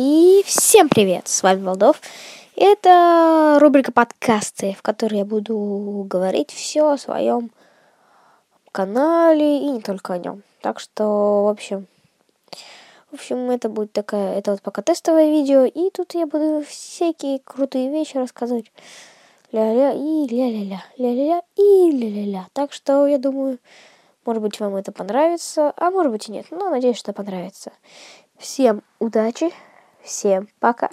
И всем привет! С вами Волдов. Это рубрика подкасты, в которой я буду говорить все о своем канале и не только о нем. Так что, в общем, в общем, это будет такая, это вот пока тестовое видео, и тут я буду всякие крутые вещи рассказывать. Ля-ля и ля-ля-ля, ля-ля-ля и ля-ля-ля. Так что, я думаю, может быть, вам это понравится, а может быть и нет. Но надеюсь, что понравится. Всем удачи, всем пока.